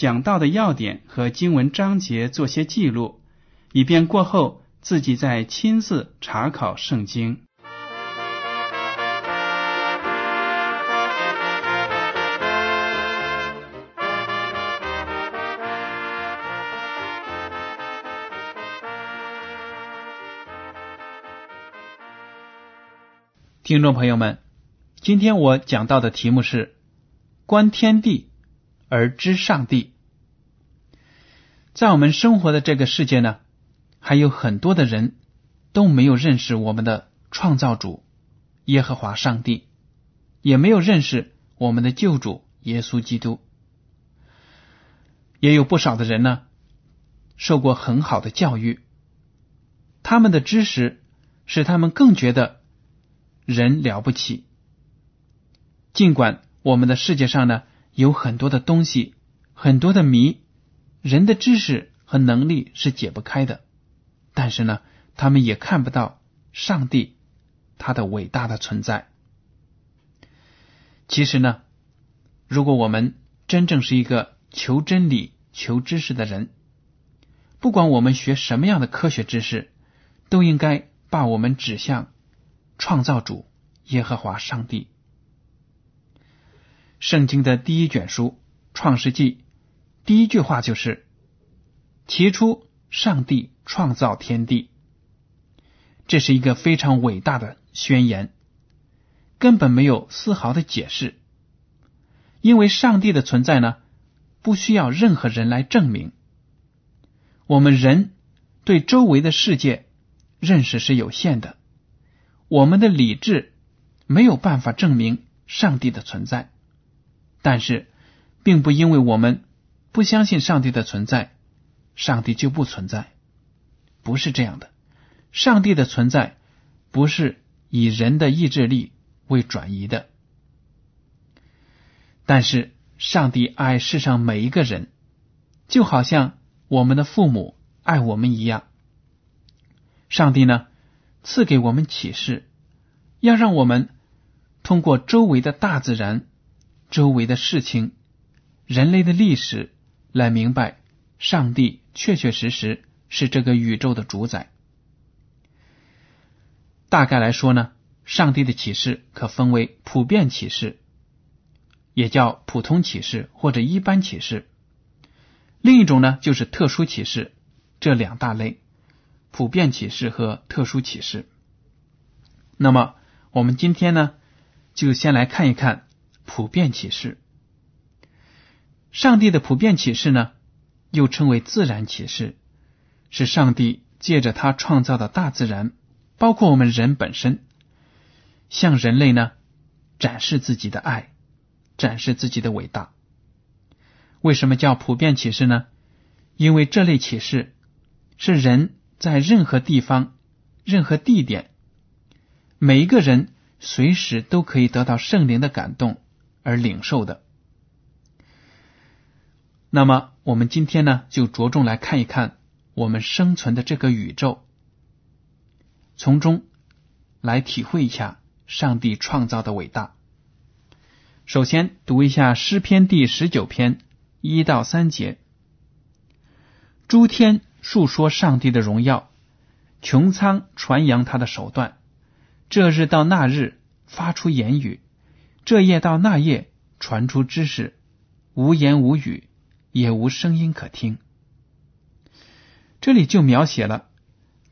讲到的要点和经文章节做些记录，以便过后自己再亲自查考圣经。听众朋友们，今天我讲到的题目是“观天地而知上帝”。在我们生活的这个世界呢，还有很多的人都没有认识我们的创造主耶和华上帝，也没有认识我们的救主耶稣基督。也有不少的人呢，受过很好的教育，他们的知识使他们更觉得。人了不起，尽管我们的世界上呢有很多的东西，很多的谜，人的知识和能力是解不开的，但是呢，他们也看不到上帝他的伟大的存在。其实呢，如果我们真正是一个求真理、求知识的人，不管我们学什么样的科学知识，都应该把我们指向。创造主耶和华上帝，圣经的第一卷书《创世纪》第一句话就是：“起初，上帝创造天地。”这是一个非常伟大的宣言，根本没有丝毫的解释，因为上帝的存在呢，不需要任何人来证明。我们人对周围的世界认识是有限的。我们的理智没有办法证明上帝的存在，但是，并不因为我们不相信上帝的存在，上帝就不存在，不是这样的。上帝的存在不是以人的意志力为转移的，但是上帝爱世上每一个人，就好像我们的父母爱我们一样。上帝呢？赐给我们启示，要让我们通过周围的大自然、周围的事情、人类的历史来明白，上帝确确实实是这个宇宙的主宰。大概来说呢，上帝的启示可分为普遍启示，也叫普通启示或者一般启示；另一种呢，就是特殊启示，这两大类。普遍启示和特殊启示。那么，我们今天呢，就先来看一看普遍启示。上帝的普遍启示呢，又称为自然启示，是上帝借着他创造的大自然，包括我们人本身，向人类呢展示自己的爱，展示自己的伟大。为什么叫普遍启示呢？因为这类启示是人。在任何地方、任何地点，每一个人随时都可以得到圣灵的感动而领受的。那么，我们今天呢，就着重来看一看我们生存的这个宇宙，从中来体会一下上帝创造的伟大。首先，读一下诗篇第十九篇一到三节：诸天。述说上帝的荣耀，穹苍传扬他的手段。这日到那日发出言语，这夜到那夜传出知识。无言无语，也无声音可听。这里就描写了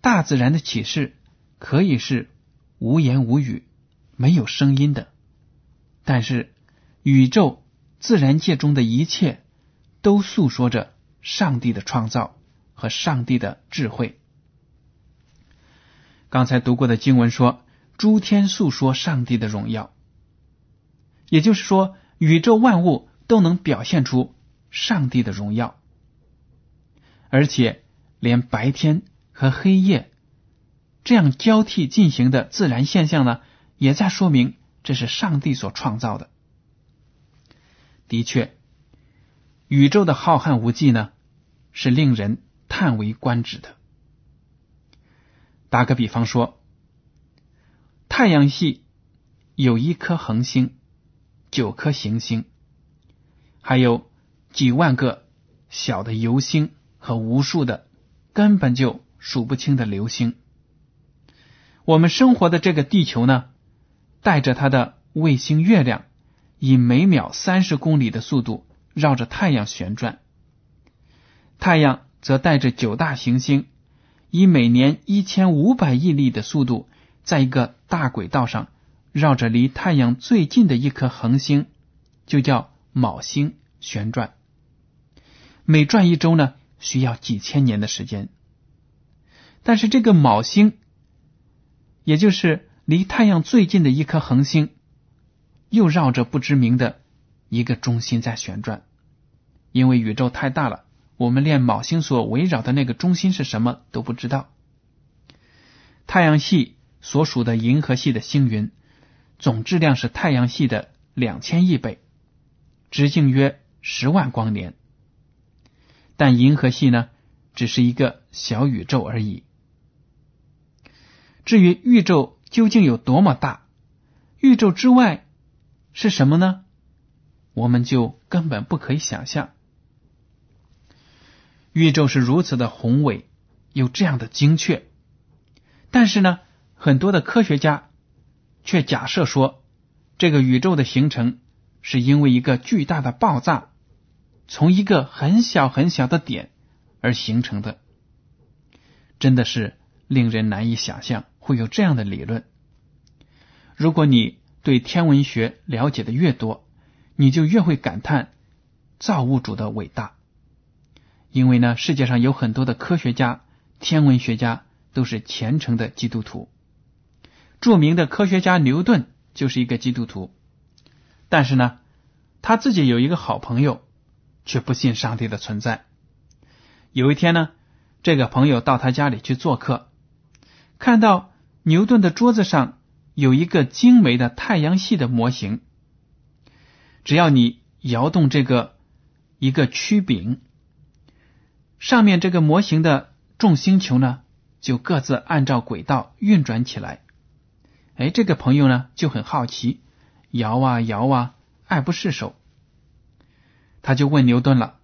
大自然的启示，可以是无言无语、没有声音的，但是宇宙、自然界中的一切都诉说着上帝的创造和上帝的智慧。刚才读过的经文说，诸天诉说上帝的荣耀，也就是说，宇宙万物都能表现出上帝的荣耀，而且连白天和黑夜这样交替进行的自然现象呢，也在说明这是上帝所创造的。的确，宇宙的浩瀚无际呢，是令人叹为观止的。打个比方说，太阳系有一颗恒星，九颗行星，还有几万个小的游星和无数的根本就数不清的流星。我们生活的这个地球呢，带着它的卫星月亮，以每秒三十公里的速度绕着太阳旋转，太阳则带着九大行星。以每年一千五百亿里的速度，在一个大轨道上绕着离太阳最近的一颗恒星，就叫昴星旋转。每转一周呢，需要几千年的时间。但是这个昴星，也就是离太阳最近的一颗恒星，又绕着不知名的一个中心在旋转，因为宇宙太大了。我们连昴星所围绕的那个中心是什么都不知道。太阳系所属的银河系的星云总质量是太阳系的两千亿倍，直径约十万光年。但银河系呢，只是一个小宇宙而已。至于宇宙究竟有多么大，宇宙之外是什么呢？我们就根本不可以想象。宇宙是如此的宏伟，有这样的精确，但是呢，很多的科学家却假设说，这个宇宙的形成是因为一个巨大的爆炸，从一个很小很小的点而形成的，真的是令人难以想象会有这样的理论。如果你对天文学了解的越多，你就越会感叹造物主的伟大。因为呢，世界上有很多的科学家、天文学家都是虔诚的基督徒。著名的科学家牛顿就是一个基督徒，但是呢，他自己有一个好朋友，却不信上帝的存在。有一天呢，这个朋友到他家里去做客，看到牛顿的桌子上有一个精美的太阳系的模型，只要你摇动这个一个曲柄。上面这个模型的众星球呢，就各自按照轨道运转起来。哎，这个朋友呢就很好奇，摇啊摇啊，爱不释手。他就问牛顿了，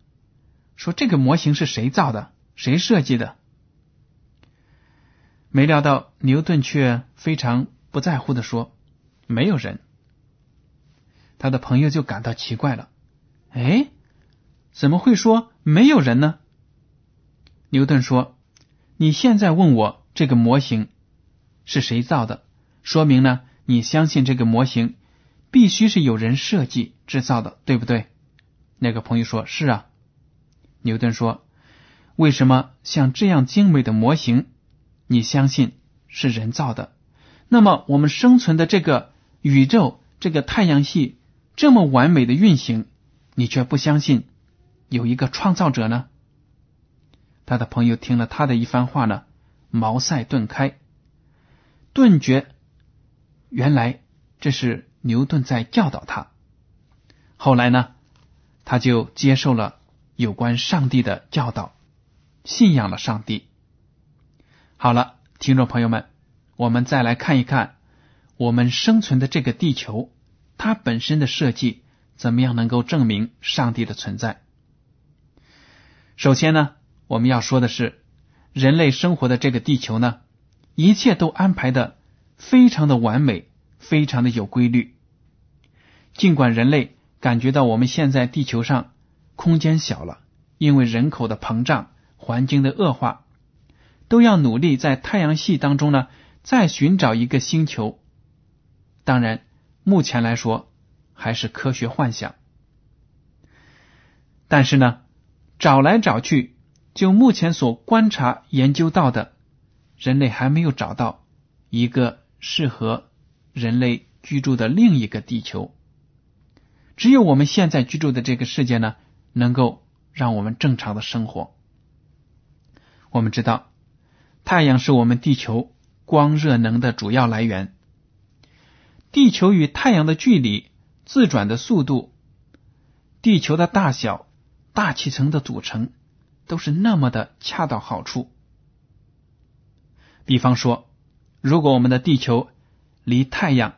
说：“这个模型是谁造的？谁设计的？”没料到牛顿却非常不在乎的说：“没有人。”他的朋友就感到奇怪了，哎，怎么会说没有人呢？牛顿说：“你现在问我这个模型是谁造的，说明呢，你相信这个模型必须是有人设计制造的，对不对？”那个朋友说：“是啊。”牛顿说：“为什么像这样精美的模型，你相信是人造的？那么我们生存的这个宇宙、这个太阳系这么完美的运行，你却不相信有一个创造者呢？”他的朋友听了他的一番话呢，茅塞顿开，顿觉原来这是牛顿在教导他。后来呢，他就接受了有关上帝的教导，信仰了上帝。好了，听众朋友们，我们再来看一看我们生存的这个地球，它本身的设计怎么样能够证明上帝的存在？首先呢。我们要说的是，人类生活的这个地球呢，一切都安排的非常的完美，非常的有规律。尽管人类感觉到我们现在地球上空间小了，因为人口的膨胀、环境的恶化，都要努力在太阳系当中呢再寻找一个星球。当然，目前来说还是科学幻想。但是呢，找来找去，就目前所观察研究到的，人类还没有找到一个适合人类居住的另一个地球。只有我们现在居住的这个世界呢，能够让我们正常的生活。我们知道，太阳是我们地球光热能的主要来源。地球与太阳的距离、自转的速度、地球的大小、大气层的组成，都是那么的恰到好处。比方说，如果我们的地球离太阳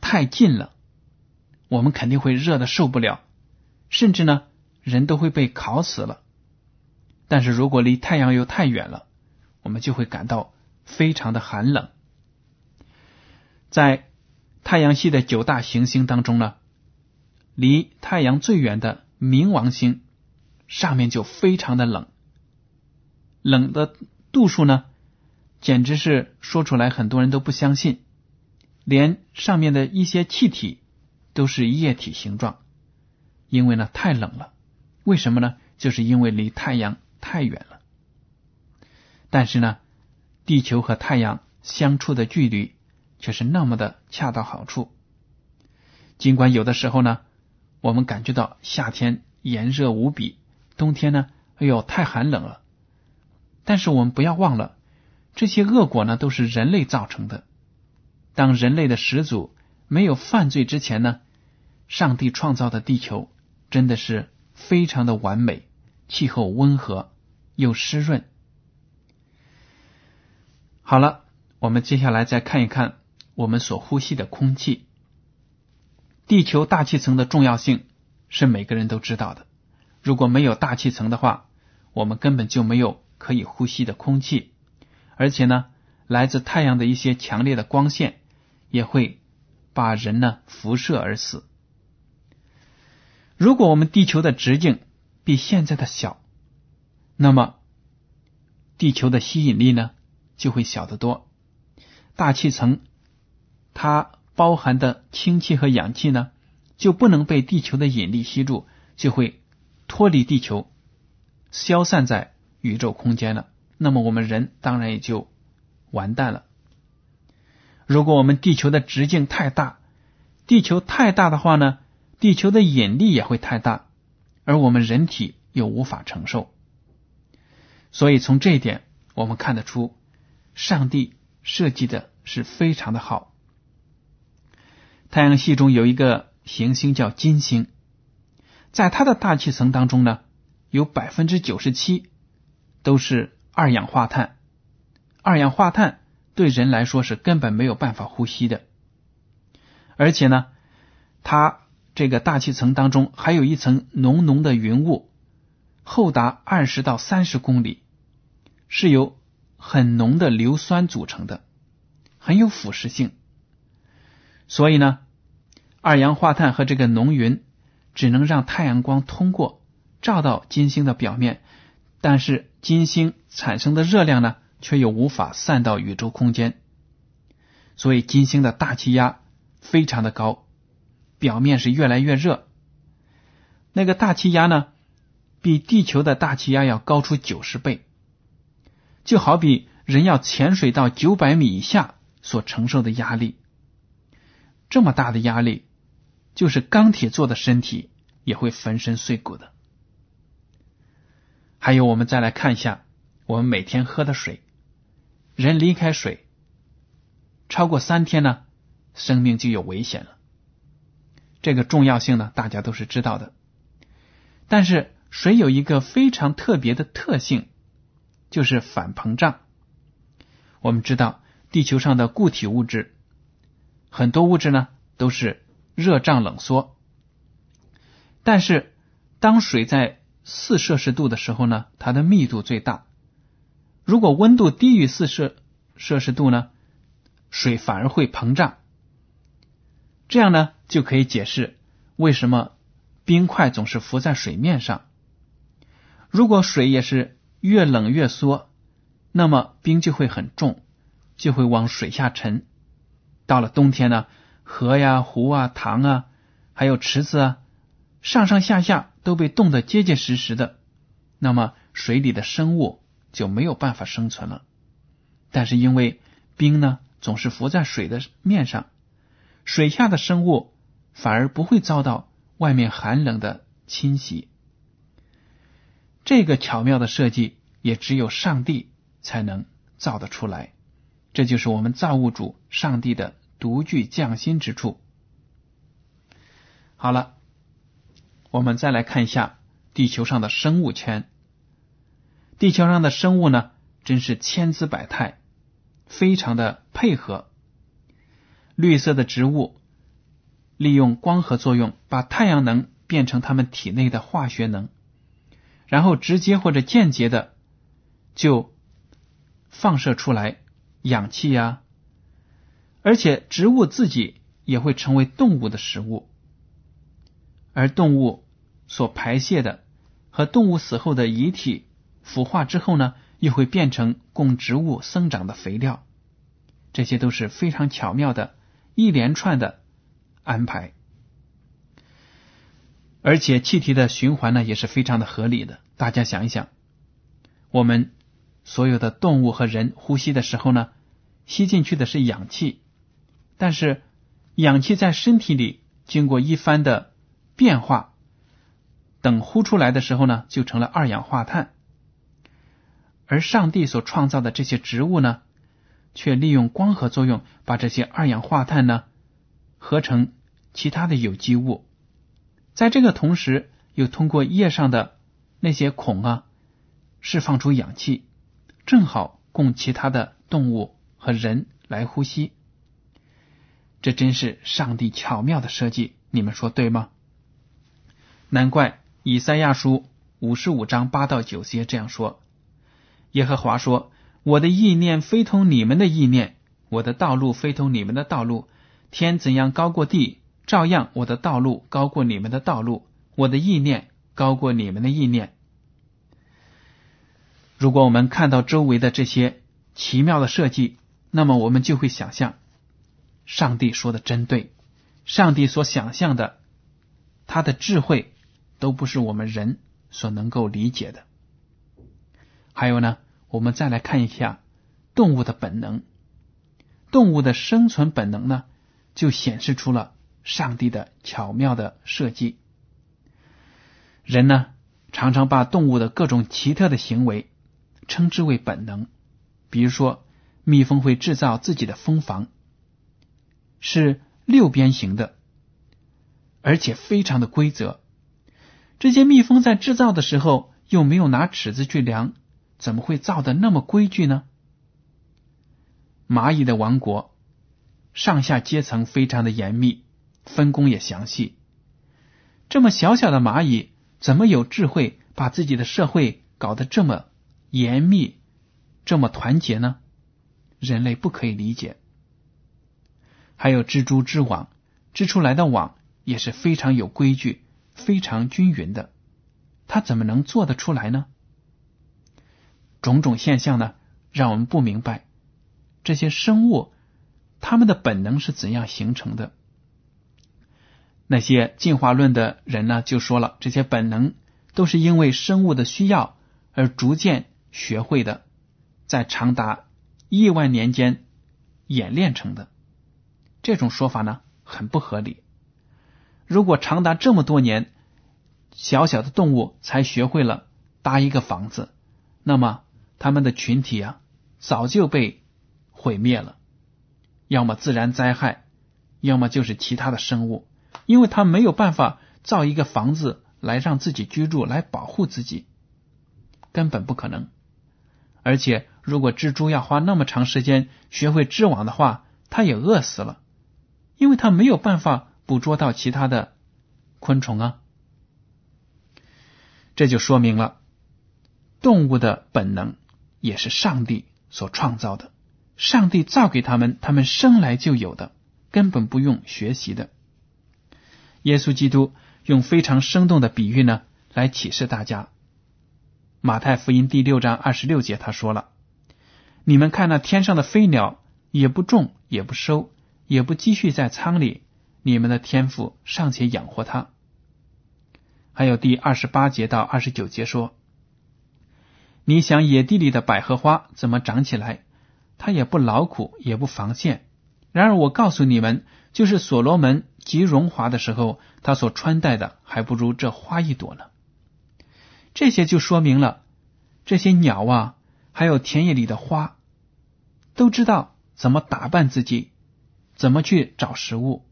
太近了，我们肯定会热的受不了，甚至呢，人都会被烤死了。但是如果离太阳又太远了，我们就会感到非常的寒冷。在太阳系的九大行星当中呢，离太阳最远的冥王星上面就非常的冷，冷的度数呢，简直是说出来很多人都不相信，连上面的一些气体。都是液体形状，因为呢太冷了。为什么呢？就是因为离太阳太远了。但是呢，地球和太阳相处的距离却是那么的恰到好处。尽管有的时候呢，我们感觉到夏天炎热无比，冬天呢，哎呦太寒冷了。但是我们不要忘了，这些恶果呢都是人类造成的。当人类的始祖。没有犯罪之前呢，上帝创造的地球真的是非常的完美，气候温和又湿润。好了，我们接下来再看一看我们所呼吸的空气。地球大气层的重要性是每个人都知道的。如果没有大气层的话，我们根本就没有可以呼吸的空气，而且呢，来自太阳的一些强烈的光线也会。把人呢辐射而死。如果我们地球的直径比现在的小，那么地球的吸引力呢就会小得多。大气层它包含的氢气和氧气呢就不能被地球的引力吸住，就会脱离地球，消散在宇宙空间了。那么我们人当然也就完蛋了。如果我们地球的直径太大，地球太大的话呢，地球的引力也会太大，而我们人体又无法承受。所以从这一点，我们看得出，上帝设计的是非常的好。太阳系中有一个行星叫金星，在它的大气层当中呢，有百分之九十七都是二氧化碳，二氧化碳。对人来说是根本没有办法呼吸的，而且呢，它这个大气层当中还有一层浓浓的云雾，厚达二十到三十公里，是由很浓的硫酸组成的，很有腐蚀性。所以呢，二氧化碳和这个浓云只能让太阳光通过，照到金星的表面，但是金星产生的热量呢？却又无法散到宇宙空间，所以金星的大气压非常的高，表面是越来越热。那个大气压呢，比地球的大气压要高出九十倍，就好比人要潜水到九百米以下所承受的压力，这么大的压力，就是钢铁做的身体也会粉身碎骨的。还有，我们再来看一下我们每天喝的水。人离开水超过三天呢，生命就有危险了。这个重要性呢，大家都是知道的。但是水有一个非常特别的特性，就是反膨胀。我们知道地球上的固体物质，很多物质呢都是热胀冷缩，但是当水在四摄氏度的时候呢，它的密度最大。如果温度低于四摄摄氏度呢，水反而会膨胀。这样呢，就可以解释为什么冰块总是浮在水面上。如果水也是越冷越缩，那么冰就会很重，就会往水下沉。到了冬天呢，河呀、湖啊、塘啊，还有池子啊，上上下下都被冻得结结实实的，那么水里的生物就没有办法生存了。但是因为冰呢总是浮在水的面上，水下的生物反而不会遭到外面寒冷的侵袭。这个巧妙的设计也只有上帝才能造得出来，这就是我们造物主上帝的。独具匠心之处。好了，我们再来看一下地球上的生物圈。地球上的生物呢，真是千姿百态，非常的配合。绿色的植物利用光合作用，把太阳能变成它们体内的化学能，然后直接或者间接的就放射出来氧气呀。而且植物自己也会成为动物的食物，而动物所排泄的和动物死后的遗体腐化之后呢，又会变成供植物生长的肥料。这些都是非常巧妙的一连串的安排，而且气体的循环呢也是非常的合理的。大家想一想，我们所有的动物和人呼吸的时候呢，吸进去的是氧气。但是，氧气在身体里经过一番的变化，等呼出来的时候呢，就成了二氧化碳。而上帝所创造的这些植物呢，却利用光合作用，把这些二氧化碳呢合成其他的有机物。在这个同时，又通过叶上的那些孔啊，释放出氧气，正好供其他的动物和人来呼吸。这真是上帝巧妙的设计，你们说对吗？难怪以赛亚书五十五章八到九节这样说：耶和华说：“我的意念非同你们的意念，我的道路非同你们的道路。天怎样高过地，照样我的道路高过你们的道路，我的意念高过你们的意念。”如果我们看到周围的这些奇妙的设计，那么我们就会想象。上帝说的真对，上帝所想象的，他的智慧都不是我们人所能够理解的。还有呢，我们再来看一下动物的本能，动物的生存本能呢，就显示出了上帝的巧妙的设计。人呢，常常把动物的各种奇特的行为称之为本能，比如说，蜜蜂会制造自己的蜂房。是六边形的，而且非常的规则。这些蜜蜂在制造的时候又没有拿尺子去量，怎么会造的那么规矩呢？蚂蚁的王国，上下阶层非常的严密，分工也详细。这么小小的蚂蚁，怎么有智慧把自己的社会搞得这么严密、这么团结呢？人类不可以理解。还有蜘蛛织网，织出来的网也是非常有规矩、非常均匀的。它怎么能做得出来呢？种种现象呢，让我们不明白这些生物它们的本能是怎样形成的。那些进化论的人呢，就说了，这些本能都是因为生物的需要而逐渐学会的，在长达亿万年间演练成的。这种说法呢很不合理。如果长达这么多年，小小的动物才学会了搭一个房子，那么它们的群体啊早就被毁灭了，要么自然灾害，要么就是其他的生物，因为它没有办法造一个房子来让自己居住，来保护自己，根本不可能。而且，如果蜘蛛要花那么长时间学会织网的话，它也饿死了。因为它没有办法捕捉到其他的昆虫啊，这就说明了动物的本能也是上帝所创造的，上帝造给他们，他们生来就有的，根本不用学习的。耶稣基督用非常生动的比喻呢，来启示大家，马太福音第六章二十六节他说了：“你们看那天上的飞鸟，也不种，也不收，也不积蓄在仓里，你们的天赋尚且养活它。”还有第二十八节到二十九节说：“你想野地里的百合花怎么长起来？它也不劳苦，也不防线。然而我告诉你们，就是所罗门极荣华的时候，他所穿戴的还不如这花一朵呢。”这些就说明了，这些鸟啊，还有田野里的花，都知道怎么打扮自己，怎么去找食物，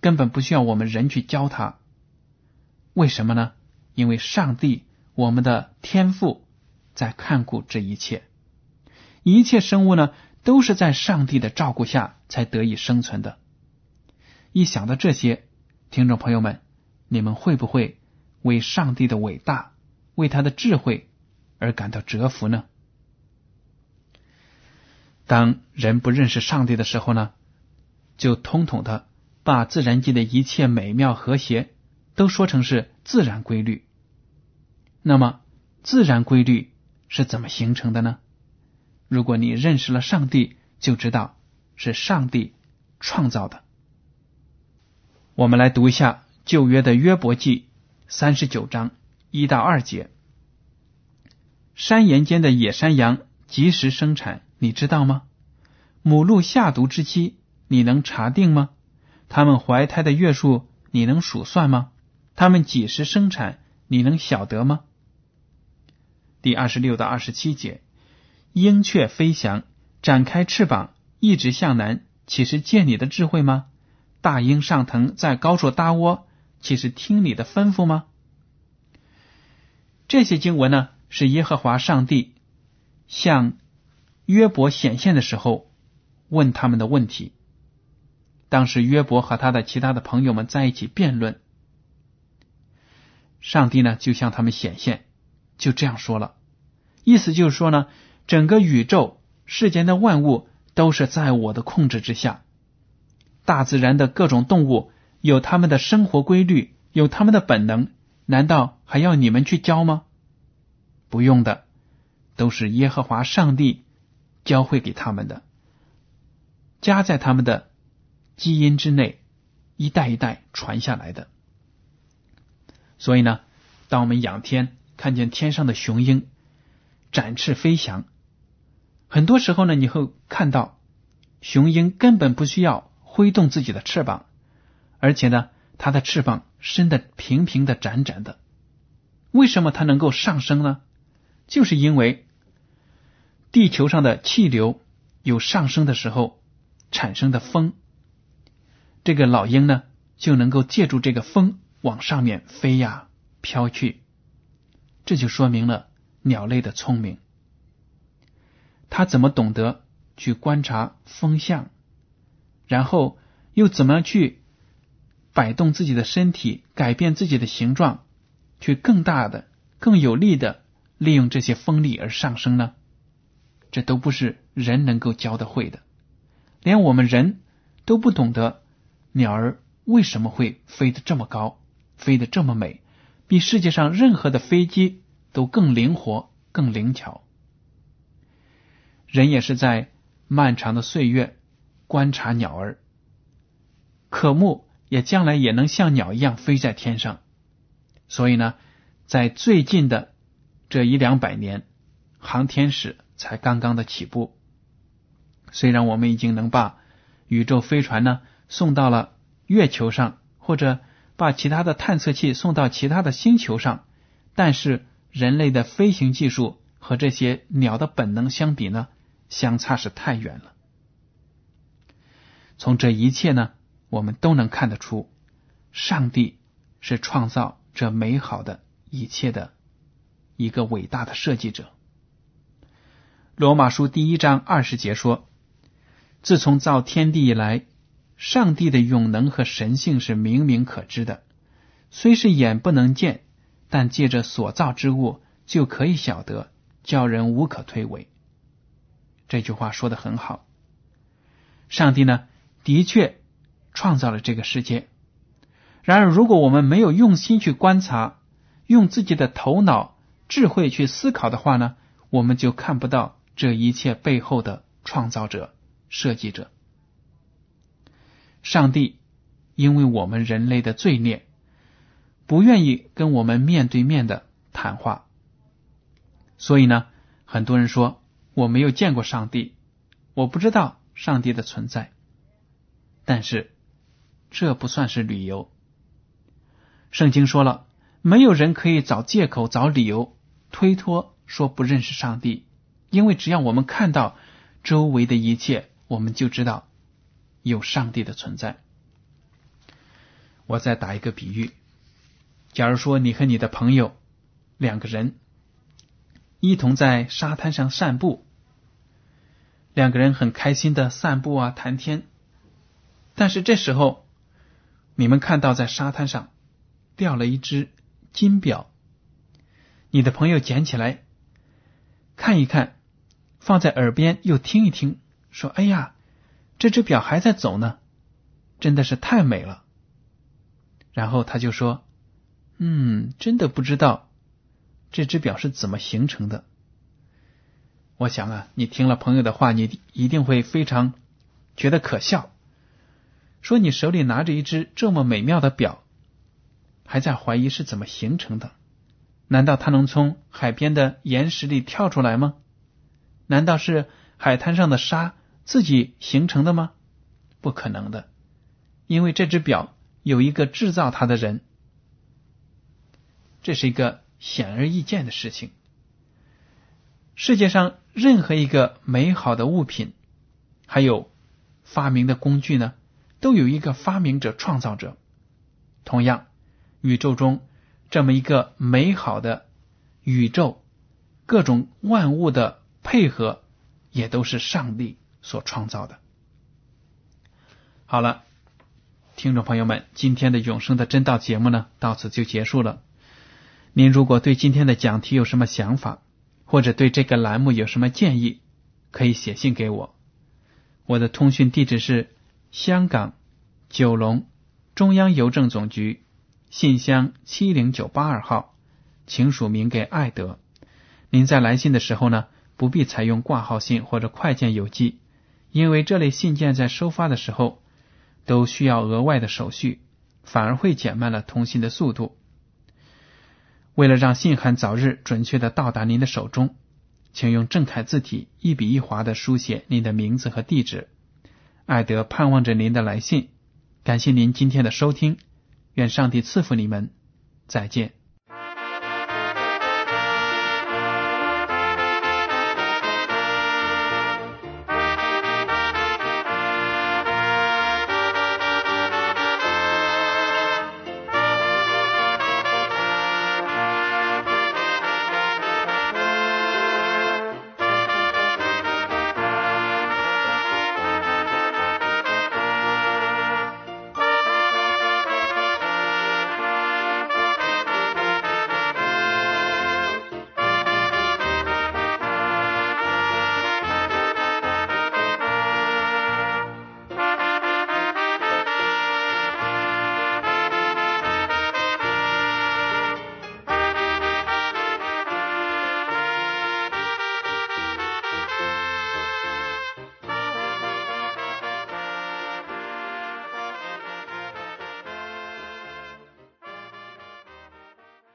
根本不需要我们人去教它。为什么呢？因为上帝，我们的天赋在看顾这一切，一切生物呢，都是在上帝的照顾下才得以生存的。一想到这些，听众朋友们，你们会不会为上帝的伟大、为他的智慧而感到折服呢？当人不认识上帝的时候呢，就通统的把自然界的一切美妙和谐。都说成是自然规律，那么自然规律是怎么形成的呢？如果你认识了上帝，就知道是上帝创造的。我们来读一下旧约的约伯记三十九章一到二节：山岩间的野山羊及时生产，你知道吗？母鹿下毒之期，你能查定吗？它们怀胎的月数，你能数算吗？他们几时生产？你能晓得吗？第二十六到二十七节，鹰雀飞翔，展开翅膀，一直向南，岂是见你的智慧吗？大鹰上腾，在高处搭窝，岂是听你的吩咐吗？这些经文呢，是耶和华上帝向约伯显现的时候问他们的问题。当时约伯和他的其他的朋友们在一起辩论。上帝呢，就向他们显现，就这样说了，意思就是说呢，整个宇宙世间的万物都是在我的控制之下，大自然的各种动物有他们的生活规律，有他们的本能，难道还要你们去教吗？不用的，都是耶和华上帝教会给他们的，加在他们的基因之内，一代一代传下来的。所以呢，当我们仰天看见天上的雄鹰展翅飞翔，很多时候呢，你会看到雄鹰根本不需要挥动自己的翅膀，而且呢，它的翅膀伸得平平的、展展的。为什么它能够上升呢？就是因为地球上的气流有上升的时候产生的风，这个老鹰呢就能够借助这个风。往上面飞呀，飘去，这就说明了鸟类的聪明。它怎么懂得去观察风向，然后又怎么样去摆动自己的身体，改变自己的形状，去更大的、更有力的利用这些风力而上升呢？这都不是人能够教的会的，连我们人都不懂得鸟儿为什么会飞得这么高。飞得这么美，比世界上任何的飞机都更灵活、更灵巧。人也是在漫长的岁月观察鸟儿，渴慕也将来也能像鸟一样飞在天上。所以呢，在最近的这一两百年，航天史才刚刚的起步。虽然我们已经能把宇宙飞船呢送到了月球上，或者。把其他的探测器送到其他的星球上，但是人类的飞行技术和这些鸟的本能相比呢，相差是太远了。从这一切呢，我们都能看得出，上帝是创造这美好的一切的一个伟大的设计者。罗马书第一章二十节说：“自从造天地以来。”上帝的永能和神性是明明可知的，虽是眼不能见，但借着所造之物就可以晓得，叫人无可推诿。这句话说的很好。上帝呢，的确创造了这个世界。然而，如果我们没有用心去观察，用自己的头脑智慧去思考的话呢，我们就看不到这一切背后的创造者、设计者。上帝因为我们人类的罪孽，不愿意跟我们面对面的谈话，所以呢，很多人说我没有见过上帝，我不知道上帝的存在。但是这不算是理由。圣经说了，没有人可以找借口、找理由推脱说不认识上帝，因为只要我们看到周围的一切，我们就知道。有上帝的存在。我再打一个比喻：假如说你和你的朋友两个人一同在沙滩上散步，两个人很开心的散步啊谈天，但是这时候你们看到在沙滩上掉了一只金表，你的朋友捡起来看一看，放在耳边又听一听，说：“哎呀。”这只表还在走呢，真的是太美了。然后他就说：“嗯，真的不知道这只表是怎么形成的。”我想啊，你听了朋友的话，你一定会非常觉得可笑，说你手里拿着一只这么美妙的表，还在怀疑是怎么形成的？难道它能从海边的岩石里跳出来吗？难道是海滩上的沙？自己形成的吗？不可能的，因为这只表有一个制造它的人，这是一个显而易见的事情。世界上任何一个美好的物品，还有发明的工具呢，都有一个发明者、创造者。同样，宇宙中这么一个美好的宇宙，各种万物的配合，也都是上帝。所创造的。好了，听众朋友们，今天的永生的真道节目呢，到此就结束了。您如果对今天的讲题有什么想法，或者对这个栏目有什么建议，可以写信给我。我的通讯地址是香港九龙中央邮政总局信箱七零九八二号，请署名给艾德。您在来信的时候呢，不必采用挂号信或者快件邮寄。因为这类信件在收发的时候都需要额外的手续，反而会减慢了通信的速度。为了让信函早日准确的到达您的手中，请用正楷字体一笔一划的书写您的名字和地址。艾德盼望着您的来信。感谢您今天的收听，愿上帝赐福你们。再见。